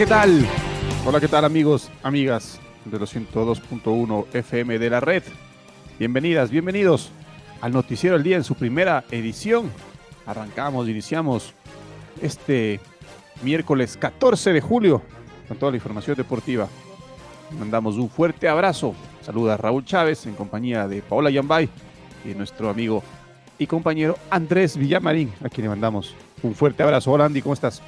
¿Qué tal? Hola, ¿qué tal amigos, amigas de los 102.1 FM de la red? Bienvenidas, bienvenidos al Noticiero del Día en su primera edición. Arrancamos, iniciamos este miércoles 14 de julio con toda la información deportiva. Mandamos un fuerte abrazo. Saluda a Raúl Chávez en compañía de Paola Yambay y nuestro amigo y compañero Andrés Villamarín, a quien le mandamos un fuerte abrazo. Hola Andy, ¿cómo estás?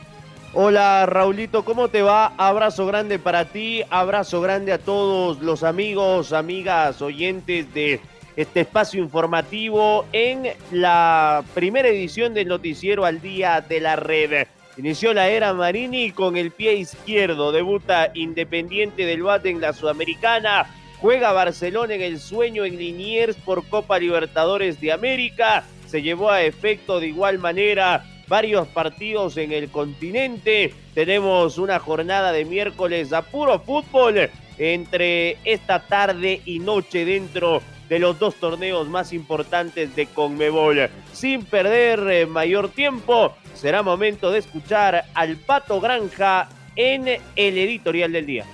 Hola Raulito, ¿cómo te va? Abrazo grande para ti, abrazo grande a todos los amigos, amigas, oyentes de este espacio informativo en la primera edición del noticiero al día de la red. Inició la era Marini con el pie izquierdo, debuta Independiente del Bate en la Sudamericana, juega Barcelona en el sueño en Liniers por Copa Libertadores de América, se llevó a efecto de igual manera varios partidos en el continente. Tenemos una jornada de miércoles a puro fútbol entre esta tarde y noche dentro de los dos torneos más importantes de Conmebol. Sin perder eh, mayor tiempo, será momento de escuchar al Pato Granja en el editorial del día.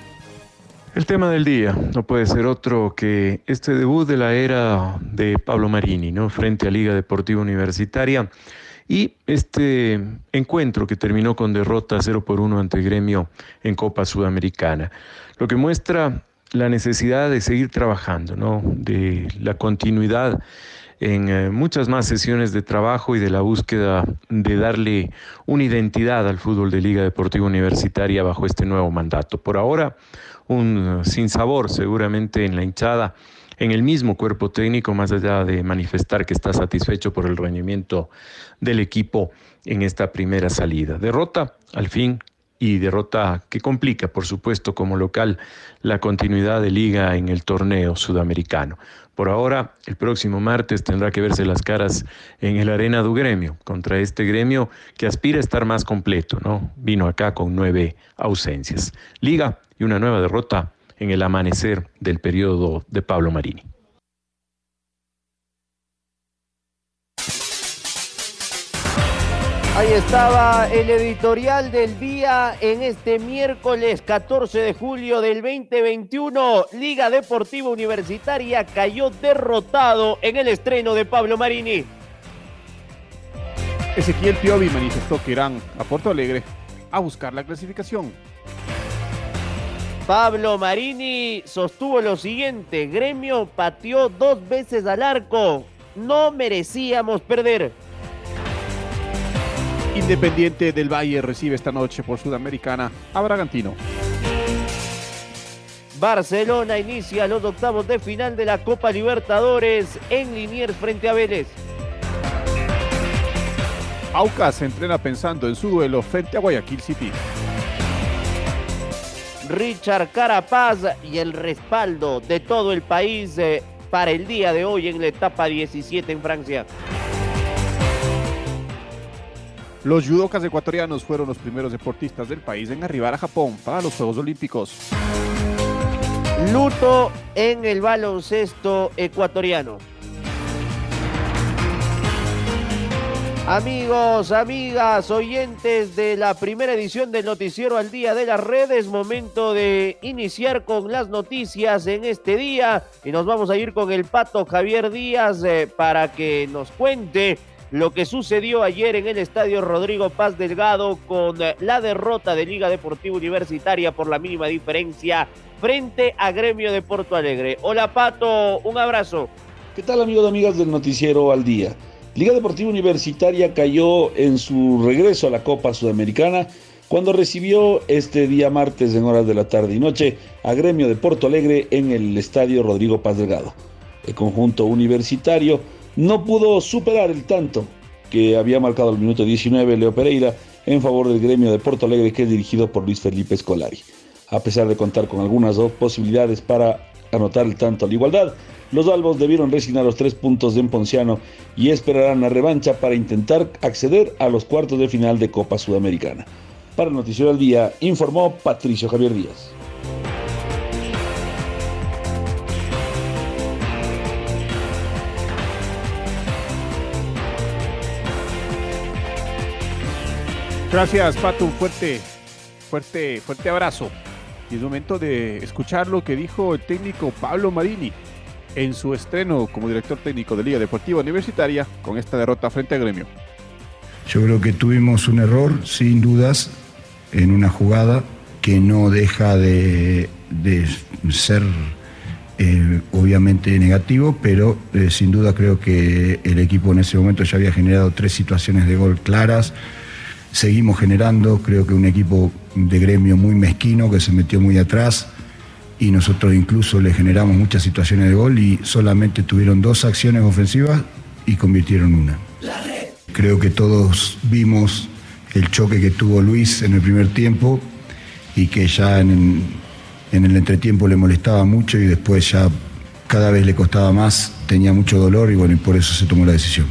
El tema del día no puede ser otro que este debut de la era de Pablo Marini, ¿no? Frente a Liga Deportiva Universitaria y este encuentro que terminó con derrota 0 por 1 ante Gremio en Copa Sudamericana, lo que muestra la necesidad de seguir trabajando, ¿no? de la continuidad en eh, muchas más sesiones de trabajo y de la búsqueda de darle una identidad al fútbol de Liga Deportiva Universitaria bajo este nuevo mandato. Por ahora, un sinsabor seguramente en la hinchada en el mismo cuerpo técnico, más allá de manifestar que está satisfecho por el rendimiento del equipo en esta primera salida. Derrota, al fin, y derrota que complica, por supuesto, como local, la continuidad de liga en el torneo sudamericano. Por ahora, el próximo martes tendrá que verse las caras en el Arena du Gremio, contra este gremio que aspira a estar más completo, ¿no? Vino acá con nueve ausencias. Liga y una nueva derrota en el amanecer del periodo de Pablo Marini. Ahí estaba el editorial del día en este miércoles 14 de julio del 2021. Liga Deportiva Universitaria cayó derrotado en el estreno de Pablo Marini. Ezequiel Piovi manifestó que irán a Porto Alegre a buscar la clasificación. Pablo Marini sostuvo lo siguiente, Gremio pateó dos veces al arco, no merecíamos perder. Independiente del Valle recibe esta noche por Sudamericana a Bragantino. Barcelona inicia los octavos de final de la Copa Libertadores en Liniers frente a Vélez. Aucas se entrena pensando en su duelo frente a Guayaquil City. Richard Carapaz y el respaldo de todo el país eh, para el día de hoy en la etapa 17 en Francia. Los judocas ecuatorianos fueron los primeros deportistas del país en arribar a Japón para los Juegos Olímpicos. Luto en el baloncesto ecuatoriano. Amigos, amigas, oyentes de la primera edición del Noticiero al Día de las Redes, momento de iniciar con las noticias en este día y nos vamos a ir con el pato Javier Díaz eh, para que nos cuente lo que sucedió ayer en el estadio Rodrigo Paz Delgado con eh, la derrota de Liga Deportiva Universitaria por la mínima diferencia frente a Gremio de Porto Alegre. Hola Pato, un abrazo. ¿Qué tal amigos y amigas del Noticiero al Día? Liga Deportiva Universitaria cayó en su regreso a la Copa Sudamericana cuando recibió este día martes en horas de la tarde y noche a Gremio de Porto Alegre en el Estadio Rodrigo Paz Delgado. El conjunto universitario no pudo superar el tanto que había marcado al minuto 19 Leo Pereira en favor del Gremio de Porto Alegre que es dirigido por Luis Felipe Scolari. A pesar de contar con algunas dos posibilidades para anotar el tanto a la igualdad, los albos debieron resignar los tres puntos de Ponciano y esperarán la revancha para intentar acceder a los cuartos de final de Copa Sudamericana. Para el Noticiero del Día, informó Patricio Javier Díaz. Gracias, Pato. Fuerte fuerte, fuerte abrazo. Y es momento de escuchar lo que dijo el técnico Pablo Marini en su estreno como director técnico de Liga Deportiva Universitaria con esta derrota frente a Gremio. Yo creo que tuvimos un error, sin dudas, en una jugada que no deja de, ser eh, obviamente negativo, pero eh, sin duda creo que el equipo en ese momento ya había generado tres situaciones de gol claras. Seguimos generando, creo que un equipo de gremio muy mezquino que se metió muy atrás y nosotros incluso le generamos muchas situaciones de gol y solamente tuvieron dos acciones ofensivas y convirtieron una. Creo que todos vimos el choque que tuvo Luis en el primer tiempo y que ya en, el entretiempo le molestaba mucho y después ya cada vez le costaba más, tenía mucho dolor y bueno, y por eso se tomó la decisión.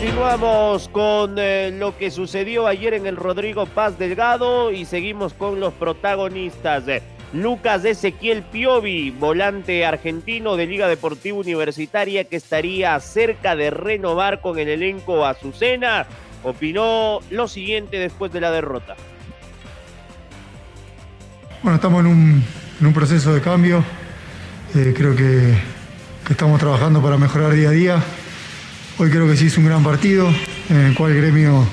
Continuamos con eh, lo que sucedió ayer en el Rodrigo Paz Delgado y seguimos con los protagonistas. Lucas Ezequiel Piovi, volante argentino de Liga Deportiva Universitaria que estaría cerca de renovar con el elenco Azucena, opinó lo siguiente después de la derrota. Bueno, estamos en un, proceso de cambio. Eh, creo que, estamos trabajando para mejorar día a día. Hoy creo que sí hizo un gran partido en el cual gremio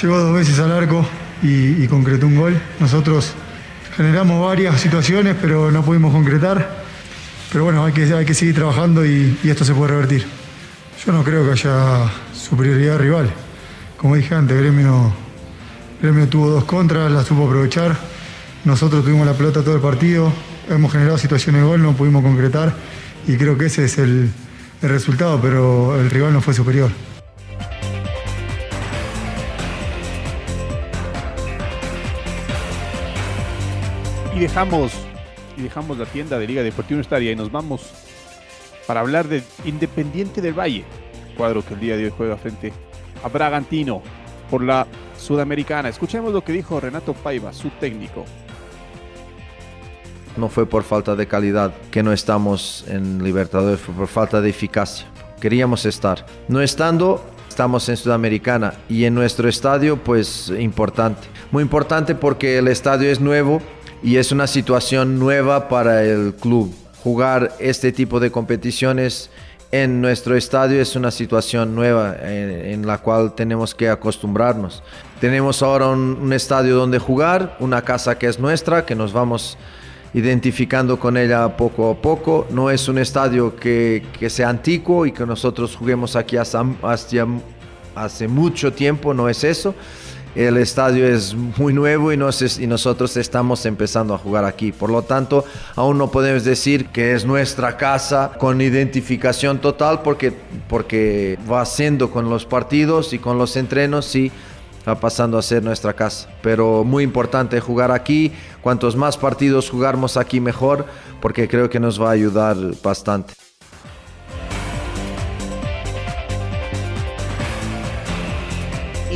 llegó dos veces al arco y, y concretó un gol. Nosotros Generamos varias situaciones, pero no pudimos concretar. Pero bueno, hay que, hay que seguir trabajando y, esto se puede revertir. Yo no creo que haya superioridad rival. Como dije antes, Gremio, Gremio tuvo dos contras, las supo aprovechar. Nosotros tuvimos la pelota todo el partido, hemos generado situaciones de gol, no pudimos concretar y creo que ese es el, el resultado, pero el rival no fue superior. Y dejamos, y dejamos la tienda de Liga Deportiva Universitaria y nos vamos para hablar de Independiente del Valle, cuadro que el día de hoy juega frente a Bragantino por la Sudamericana. Escuchemos lo que dijo Renato Paiva, su técnico. No fue por falta de calidad que no estamos en Libertadores, fue por falta de eficacia. Queríamos estar. No estando, estamos en Sudamericana y en nuestro estadio, pues importante. Muy importante porque el estadio es nuevo, y es una situación nueva para el club. Jugar este tipo de competiciones en nuestro estadio es una situación nueva en, la cual tenemos que acostumbrarnos. Tenemos ahora un, estadio donde jugar, una casa que es nuestra, que nos vamos identificando con ella poco a poco. No es un estadio que, sea antiguo y que nosotros juguemos aquí hace mucho tiempo, no es eso el estadio es muy nuevo y, nosotros estamos empezando a jugar aquí. Por lo tanto, aún no podemos decir que es nuestra casa con identificación total porque, porque va siendo con los partidos y con los entrenos, va pasando a ser nuestra casa. Pero muy importante jugar aquí. Cuantos más partidos jugamos aquí mejor porque creo que nos va a ayudar bastante.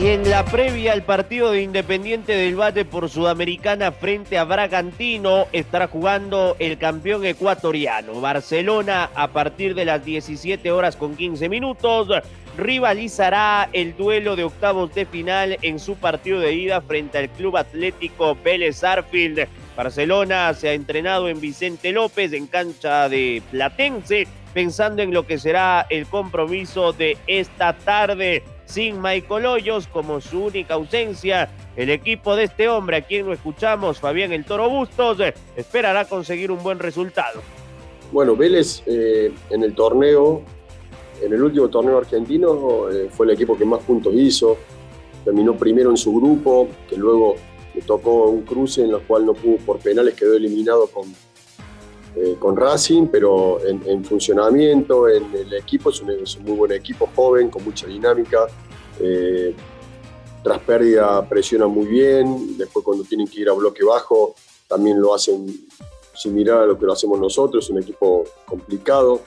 Y en la previa al partido de Independiente del Valle por Sudamericana frente a Bragantino estará jugando el campeón ecuatoriano. Barcelona a partir de las 17 horas con 15 minutos rivalizará el duelo de octavos de final en su partido de ida frente al Club Atlético Vélez Arfield. Barcelona se ha entrenado en Vicente López en cancha de Platense pensando en lo que será el compromiso de esta tarde sin Michael Hoyos como su única ausencia. El equipo de este hombre, a quien lo escuchamos, Fabián El Toro Bustos, esperará conseguir un buen resultado. Bueno, Vélez eh, en el torneo, en el último torneo argentino, eh, fue el equipo que más puntos hizo. Terminó primero en su grupo, que luego le tocó un cruce en el cual no pudo por penales, quedó eliminado con, eh, con Racing, pero en, funcionamiento, en el equipo, es un, muy buen equipo, joven, con mucha dinámica. Eh, tras pérdida presiona muy bien, después cuando tienen que ir a bloque bajo también lo hacen similar a lo que lo hacemos nosotros, es un equipo complicado.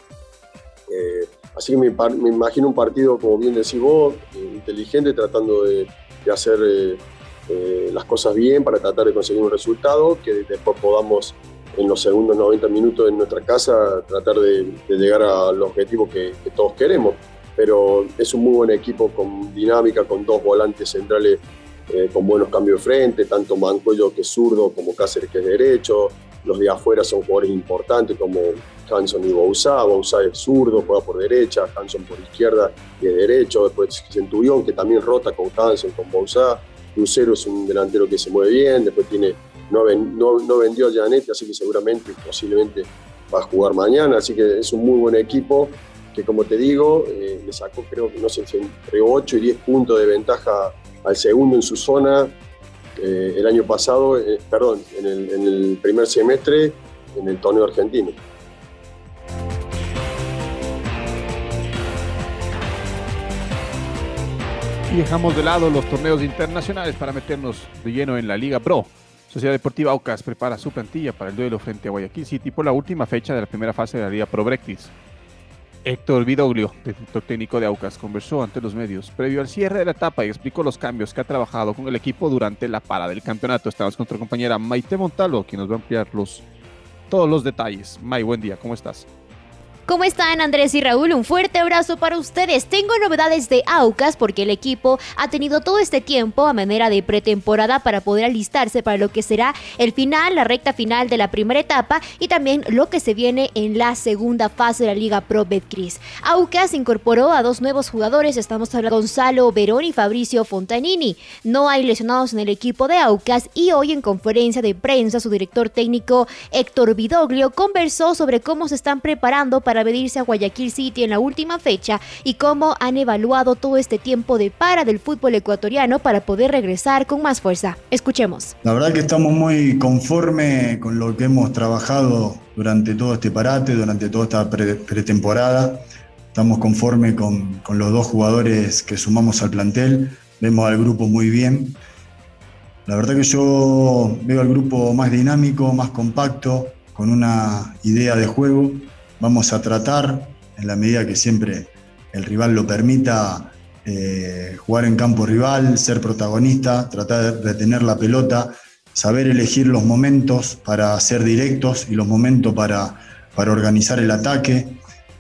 Eh, así que me, imagino un partido, como bien decís vos, inteligente, tratando de, hacer las cosas bien para tratar de conseguir un resultado, que después podamos en los segundos 90 minutos en nuestra casa tratar de, llegar al objetivo que, todos queremos. pero es un muy buen equipo con dinámica, con dos volantes centrales eh, con buenos cambios de frente, tanto Mancuello que es zurdo como Cáceres que es derecho. Los de afuera son jugadores importantes como Hanson y Bouzá. Bouzá es zurdo, juega por derecha, Hanson por izquierda y es derecho. Después Centurión que también rota con Hanson, con Bouzá. Lucero es un delantero que se mueve bien, después tiene, no, no, vendió a Janetti, así que seguramente, posiblemente va a jugar mañana. Así que es un muy buen equipo que, como te digo, eh, le sacó creo que no sé, entre 8 y 10 puntos de ventaja al segundo en su zona eh, el año pasado, eh, perdón, en el, primer semestre en el torneo argentino. Y dejamos de lado los torneos internacionales para meternos de lleno en la Liga Pro. Sociedad Deportiva Aucas prepara su plantilla para el duelo frente a Guayaquil City por la última fecha de la primera fase de la Liga Pro Brexit. Héctor Vidoglio, director técnico de Aucas, conversó ante los medios previo al cierre de la etapa y explicó los cambios que ha trabajado con el equipo durante la para del campeonato. Estamos con nuestra compañera Maite Montalo, quien nos va a ampliar todos los detalles. May, buen día, ¿cómo estás? ¿Cómo están Andrés y Raúl? Un fuerte abrazo para ustedes. Tengo novedades de Aucas porque el equipo ha tenido todo este tiempo a manera de pretemporada para poder alistarse para lo que será el final, la recta final de la primera etapa y también lo que se viene en la segunda fase de la Liga Pro Betcris. Aucas incorporó a dos nuevos jugadores, estamos hablando de Gonzalo Verón y Fabricio Fontanini. No hay lesionados en el equipo de Aucas y hoy en conferencia de prensa su director técnico Héctor Vidoglio conversó sobre cómo se están preparando para para medirse a Guayaquil City en la última fecha y cómo han evaluado todo este tiempo de para del fútbol ecuatoriano para poder regresar con más fuerza. Escuchemos. La verdad que estamos muy conforme con lo que hemos trabajado durante todo este parate, durante toda esta pretemporada. Estamos conformes con, con los dos jugadores que sumamos al plantel. Vemos al grupo muy bien. La verdad que yo veo al grupo más dinámico, más compacto, con una idea de juego vamos a tratar, en la medida que siempre el rival lo permita, eh, jugar en campo rival, ser protagonista, tratar de retener la pelota, saber elegir los momentos para ser directos y los momentos para, para organizar el ataque.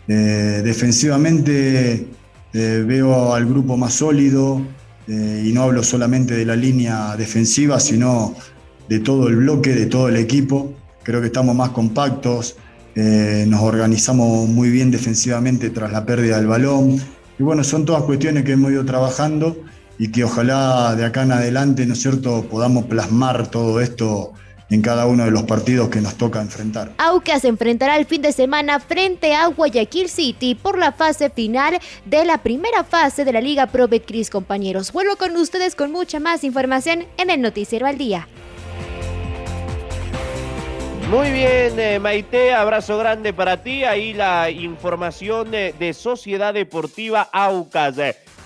Eh, defensivamente eh, veo al grupo más sólido y no hablo solamente de la línea defensiva, sino de todo el bloque, de todo el equipo. Creo que estamos más compactos, eh, nos organizamos muy bien defensivamente tras la pérdida del balón. Y bueno, son todas cuestiones que hemos ido trabajando y que ojalá de acá en adelante, ¿no es cierto?, podamos plasmar todo esto en cada uno de los partidos que nos toca enfrentar. Aucas se enfrentará el fin de semana frente a Guayaquil City por la fase final de la primera fase de la Liga Pro Betcris, compañeros. Vuelvo con ustedes con mucha más información en el Noticiero al Día. Muy bien, eh, Maite, abrazo grande para ti. Ahí la información de, Sociedad Deportiva Aucas.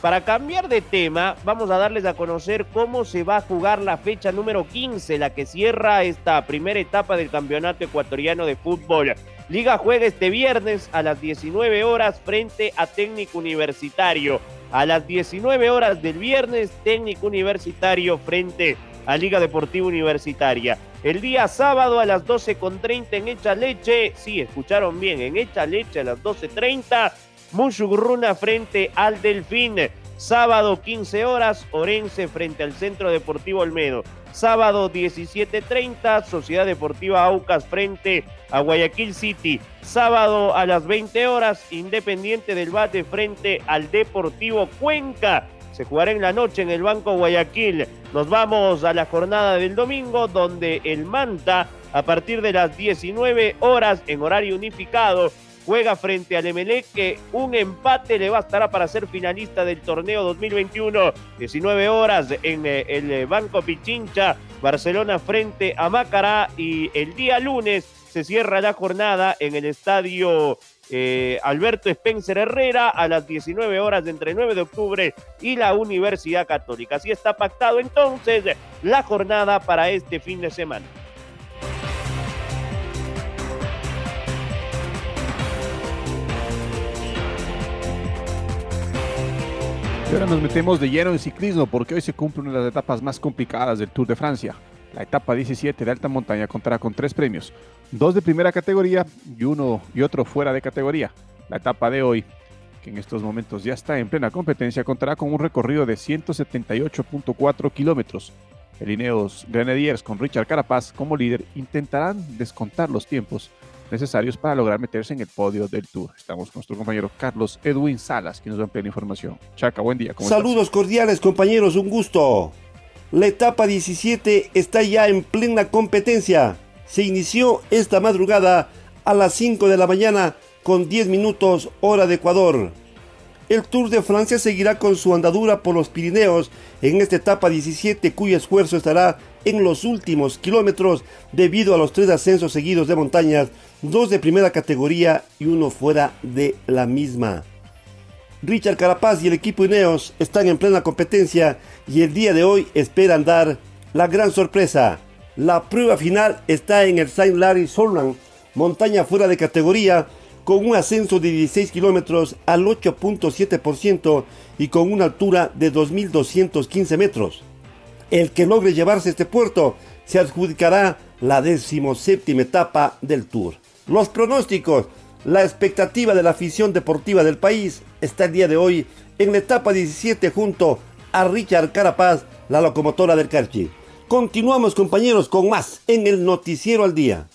Para cambiar de tema, vamos a darles a conocer cómo se va a jugar la fecha número 15, la que cierra esta primera etapa del Campeonato Ecuatoriano de Fútbol. Liga juega este viernes a las 19 horas frente a Técnico Universitario. A las 19 horas del viernes, Técnico Universitario frente a Liga Deportiva Universitaria. El día sábado a las 12.30 en Hecha Leche, sí, escucharon bien, en Hecha Leche a las 12.30, Mushugurruna frente al Delfín. Sábado 15 horas, Orense frente al Centro Deportivo Olmedo. Sábado 17.30, Sociedad Deportiva Aucas frente a Guayaquil City. Sábado a las 20 horas, Independiente del Bate frente al Deportivo Cuenca se jugará en la noche en el Banco Guayaquil. Nos vamos a la jornada del domingo donde el Manta a partir de las 19 horas en horario unificado juega frente al Emelec que un empate le bastará para ser finalista del torneo 2021. 19 horas en eh, el Banco Pichincha, Barcelona frente a Macará y el día lunes se cierra la jornada en el estadio eh, Alberto Spencer Herrera a las 19 horas entre 9 de octubre y la Universidad Católica. Así está pactado entonces la jornada para este fin de semana. Y ahora nos metemos de lleno en ciclismo porque hoy se cumple una de las etapas más complicadas del Tour de Francia. La etapa 17 de alta montaña contará con tres premios, dos de primera categoría y uno y otro fuera de categoría. La etapa de hoy que en estos momentos ya está en plena competencia, contará con un recorrido de 178.4 kilómetros. El Ineos Grenadiers con Richard Carapaz como líder intentarán descontar los tiempos necesarios para lograr meterse en el podio del Tour. Estamos con nuestro compañero Carlos Edwin Salas, que nos da plena información. Chaca, buen día. Saludos cordiales compañeros, un gusto. La etapa 17 está ya en plena competencia. Se inició esta madrugada a las 5 de la mañana con 10 minutos hora de Ecuador. El Tour de Francia seguirá con su andadura por los Pirineos en esta etapa 17 cuyo esfuerzo estará en los últimos kilómetros debido a los tres ascensos seguidos de montañas, dos de primera categoría y uno fuera de la misma. Richard Carapaz y el equipo Ineos están en plena competencia y el día de hoy esperan dar la gran sorpresa. La prueba final está en el Saint Larry Solman, montaña fuera de categoría, con un ascenso de 16 kilómetros al 8.7% y con una altura de 2.215 metros. El que logre llevarse este puerto se adjudicará la decimoséptima etapa del Tour. Los pronósticos, la expectativa de la afición deportiva del país está el día de hoy en la etapa 17 junto a Richard Carapaz, la locomotora del Carchi. Continuamos compañeros con más en el Noticiero al Día.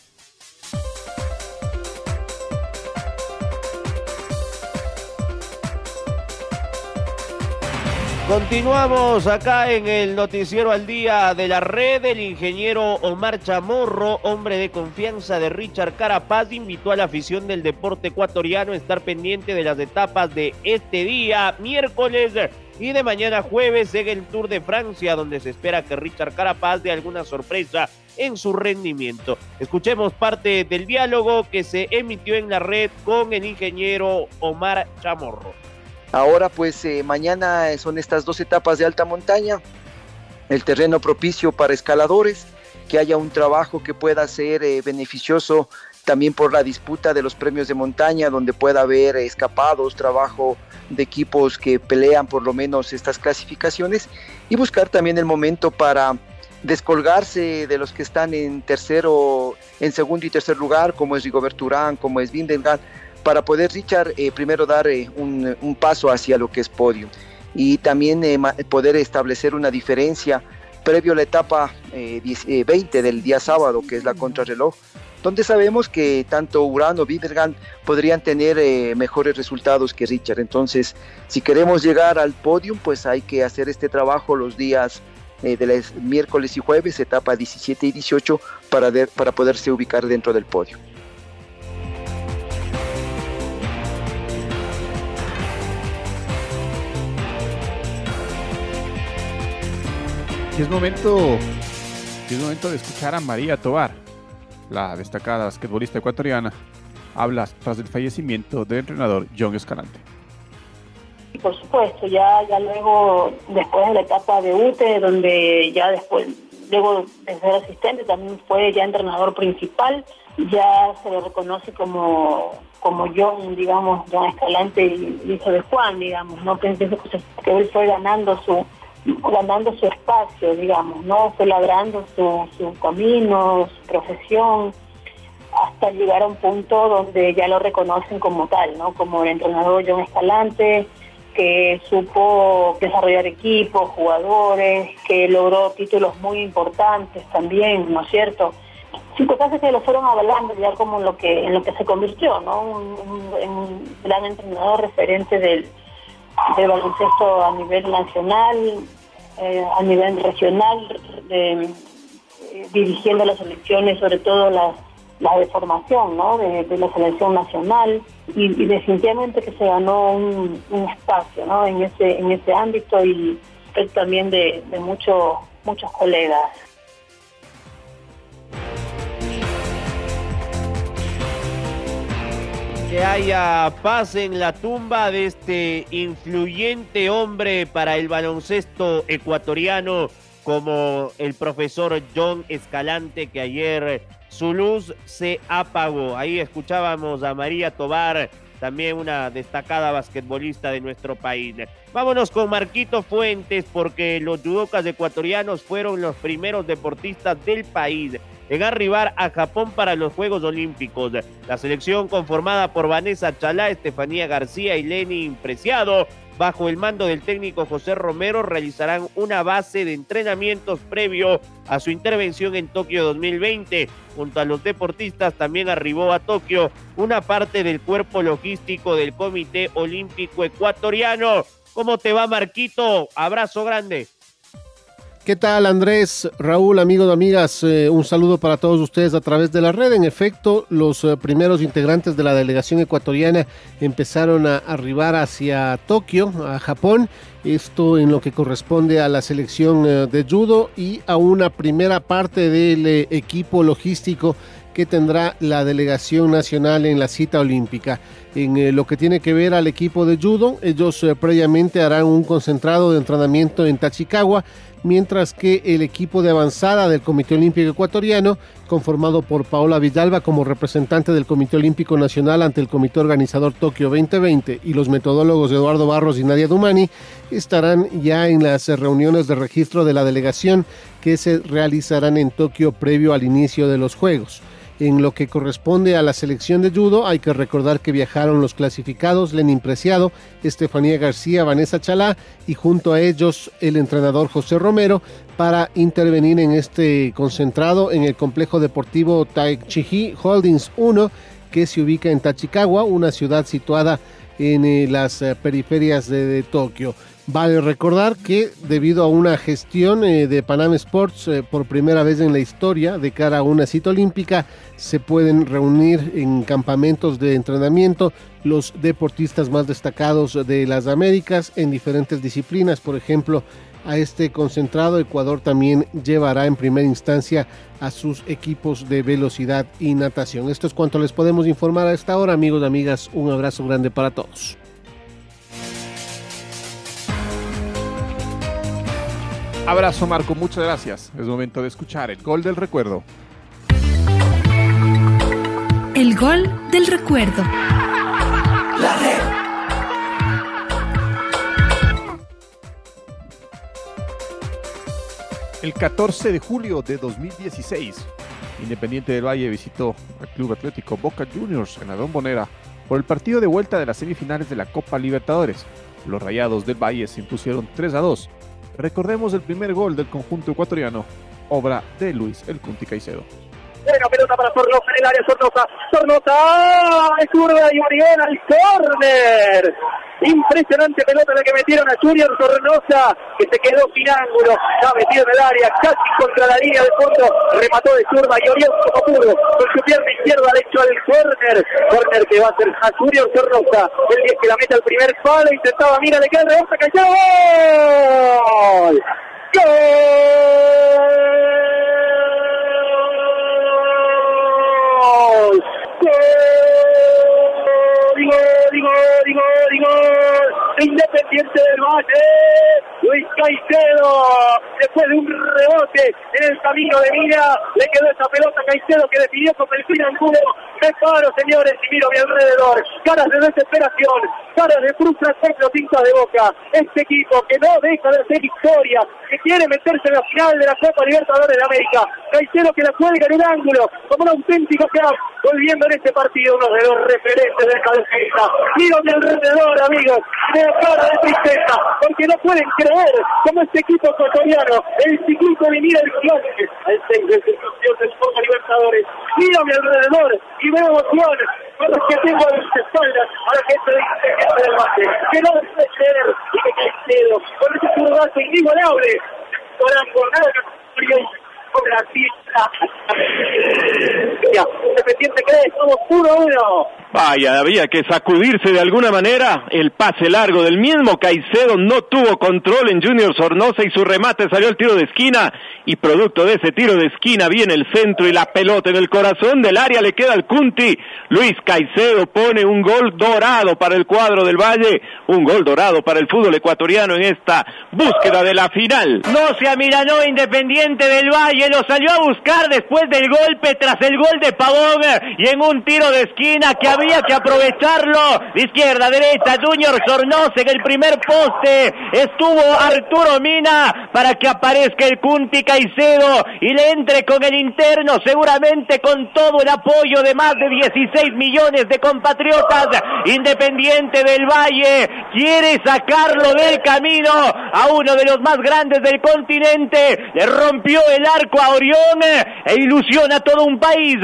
Continuamos acá en el noticiero al día de la red. El ingeniero Omar Chamorro, hombre de confianza de Richard Carapaz, invitó a la afición del deporte ecuatoriano a estar pendiente de las etapas de este día, miércoles y de mañana jueves en el Tour de Francia, donde se espera que Richard Carapaz dé alguna sorpresa en su rendimiento. Escuchemos parte del diálogo que se emitió en la red con el ingeniero Omar Chamorro. Ahora pues eh, mañana son estas dos etapas de alta montaña, el terreno propicio para escaladores, que haya un trabajo que pueda ser eh, beneficioso también por la disputa de los premios de montaña, donde pueda haber escapados, trabajo de equipos que pelean por lo menos estas clasificaciones y buscar también el momento para descolgarse de los que están en tercero, en segundo y tercer lugar, como es Rigobert Urán, como es Vindegan, para poder, Richard, eh, primero dar eh, un, paso hacia lo que es podio y también eh, poder establecer una diferencia previo a la etapa 20 del día sábado, que es la contrarreloj, donde sabemos que tanto Urano y podrían tener mejores resultados que Richard. Entonces, si queremos llegar al podio, pues hay que hacer este trabajo los días de los miércoles y jueves, etapa 17 y 18, para, para poderse ubicar dentro del podio. Y es momento, es momento de escuchar a María Tobar, la destacada basquetbolista ecuatoriana, habla tras el fallecimiento del entrenador John Escalante. Por supuesto, ya, ya luego, después de la etapa de UTE, donde ya después, luego de ser asistente, también fue ya entrenador principal, ya se le reconoce como como John, digamos, John Escalante, hijo de Juan, digamos, ¿no? Pensé que él fue ganando su, ganando su espacio, digamos, ¿no? Fue labrando su, su camino, su profesión, hasta llegar a un punto donde ya lo reconocen como tal, ¿no? Como el entrenador John Escalante, que supo desarrollar equipos, jugadores, que logró títulos muy importantes también, ¿no es cierto? Cosas que lo fueron avalando ya como en lo que en lo que se convirtió, ¿no? Un, un gran entrenador referente del, de baloncesto a nivel nacional, eh, a nivel regional, eh, dirigiendo las elecciones, sobre todo las la de formación ¿no? de, la selección nacional y, definitivamente que se ganó un, espacio ¿no? en ese en ese ámbito y también de, de muchos muchos colegas. Que haya paz en la tumba de este influyente hombre para el baloncesto ecuatoriano como el profesor John Escalante que ayer su luz se apagó. Ahí escuchábamos a María Tobar, también una destacada basquetbolista de nuestro país. Vámonos con Marquito Fuentes porque los judocas ecuatorianos fueron los primeros deportistas del país en arribar a Japón para los Juegos Olímpicos. La selección conformada por Vanessa Chalá, Estefanía García y Lenin Preciado bajo el mando del técnico José Romero, realizarán una base de entrenamientos previo a su intervención en Tokio 2020. Junto a los deportistas también arribó a Tokio una parte del cuerpo logístico del Comité Olímpico Ecuatoriano. ¿Cómo te va, Marquito? Abrazo grande. ¿Qué tal Andrés, Raúl, amigos, amigas? Eh, un saludo para todos ustedes a través de la red. En efecto, los eh, primeros integrantes de la delegación ecuatoriana empezaron a arribar hacia Tokio, a Japón. Esto en lo que corresponde a la selección eh, de judo y a una primera parte del equipo logístico que tendrá la delegación nacional en la cita olímpica. En lo que tiene que ver al equipo de judo, ellos previamente harán un concentrado de entrenamiento en Tachikawa mientras que el equipo de avanzada del Comité Olímpico Ecuatoriano, conformado por Paola Vidalba como representante del Comité Olímpico Nacional ante el Comité Organizador Tokio 2020 y los metodólogos Eduardo Barros y Nadia Dumani, estarán ya en las reuniones de registro de la delegación que se realizarán en Tokio previo al inicio de los Juegos. En lo que corresponde a la selección de judo, hay que recordar que viajaron los clasificados Lenin Preciado, Estefanía García, Vanessa Chalá y junto a ellos el entrenador José Romero para intervenir en este concentrado en el complejo deportivo Taichihi Holdings 1 que se ubica en Tachikawa, una ciudad situada en eh, las eh, periferias de Tokio. Vale recordar que debido a una gestión eh, de Panam Sports eh, por primera vez en la historia de cara a una cita olímpica, se pueden reunir en campamentos de entrenamiento los deportistas más destacados de las Américas en diferentes disciplinas. Por ejemplo, a este concentrado Ecuador también llevará en primera instancia a sus equipos de velocidad y natación. Esto es cuanto les podemos informar a esta hora, amigos y amigas. Un abrazo grande para todos. Abrazo Marco, muchas gracias. Es momento de escuchar el gol del recuerdo. El gol del recuerdo. La red. El 14 de julio de 2016, Independiente del Valle visitó al Club Atlético Boca Juniors en la Bombonera por el partido de vuelta de las semifinales de la Copa Libertadores. Los Rayados del Valle se impusieron 3 a 2 Recordemos el primer gol del conjunto ecuatoriano, obra de Luis El Cunti Caicedo. Buena pelota para Sornosa en el área, Sornosa, Sornosa, es zurda y Orión al córner. Impresionante pelota la que metieron a Junior Sornosa, que se quedó sin ángulo, está metido en el área, casi contra la línea de fondo, remató de zurda y Orión como pudo, con su pierna izquierda le al córner, córner que va a ser a Junior Sornosa, el que la mete al primer palo, intentaba, mira, le queda el rebote, cayó, ¡Gol! ¡Gol! Vamos. Digo, digo, digo, Independiente del Valle, Luis Caicedo, después de un rebote en el camino de Mira, le quedó esa pelota a Caicedo que definió con el fin cubo. Me paro, señores, y miro a mi alrededor. Caras de desesperación, caras de frustración los hinchas de Boca. Este equipo que no deja de hacer historia, que quiere meterse en la final de la Copa Libertadores de América. Caicedo que la cuelga en un ángulo, como un auténtico cap, volviendo en este partido uno de los referentes de esta defensa. Miro mi alrededor, amigos, me cara de tristeza, porque no pueden creer cómo este equipo ecuatoriano, el ciclista venía del clásico, al seis de institución del Copa Libertadores. Miro mi alrededor y veo emoción con los que tengo a mis espaldas a la gente de del base, que no puede creer y que Caicedo, con ese curvazo inigualable, por la jornada que con la Independiente cree, somos 1-1. Vaya, había que sacudirse de alguna manera. El pase largo del mismo Caicedo no tuvo control en Junior Sornosa y su remate salió al tiro de esquina. Y producto de ese tiro de esquina viene el centro y la pelota en el corazón del área le queda al Cunti. Luis Caicedo pone un gol dorado para el cuadro del Valle, un gol dorado para el fútbol ecuatoriano en esta búsqueda de la final. No se amilanó Independiente del Valle quien lo salió a buscar después del golpe, tras el gol de Pavón y en un tiro de esquina que había que aprovecharlo. De izquierda, derecha, Junior Sornosa en el primer poste. Estuvo Arturo Mina para que aparezca el Cunti Caicedo y le entre con el interno, seguramente con todo el apoyo de más de 16 millones de compatriotas. Independiente del Valle quiere sacarlo del camino a uno de los más grandes del continente. Le rompió el arco a Orión e ilusiona a todo un país.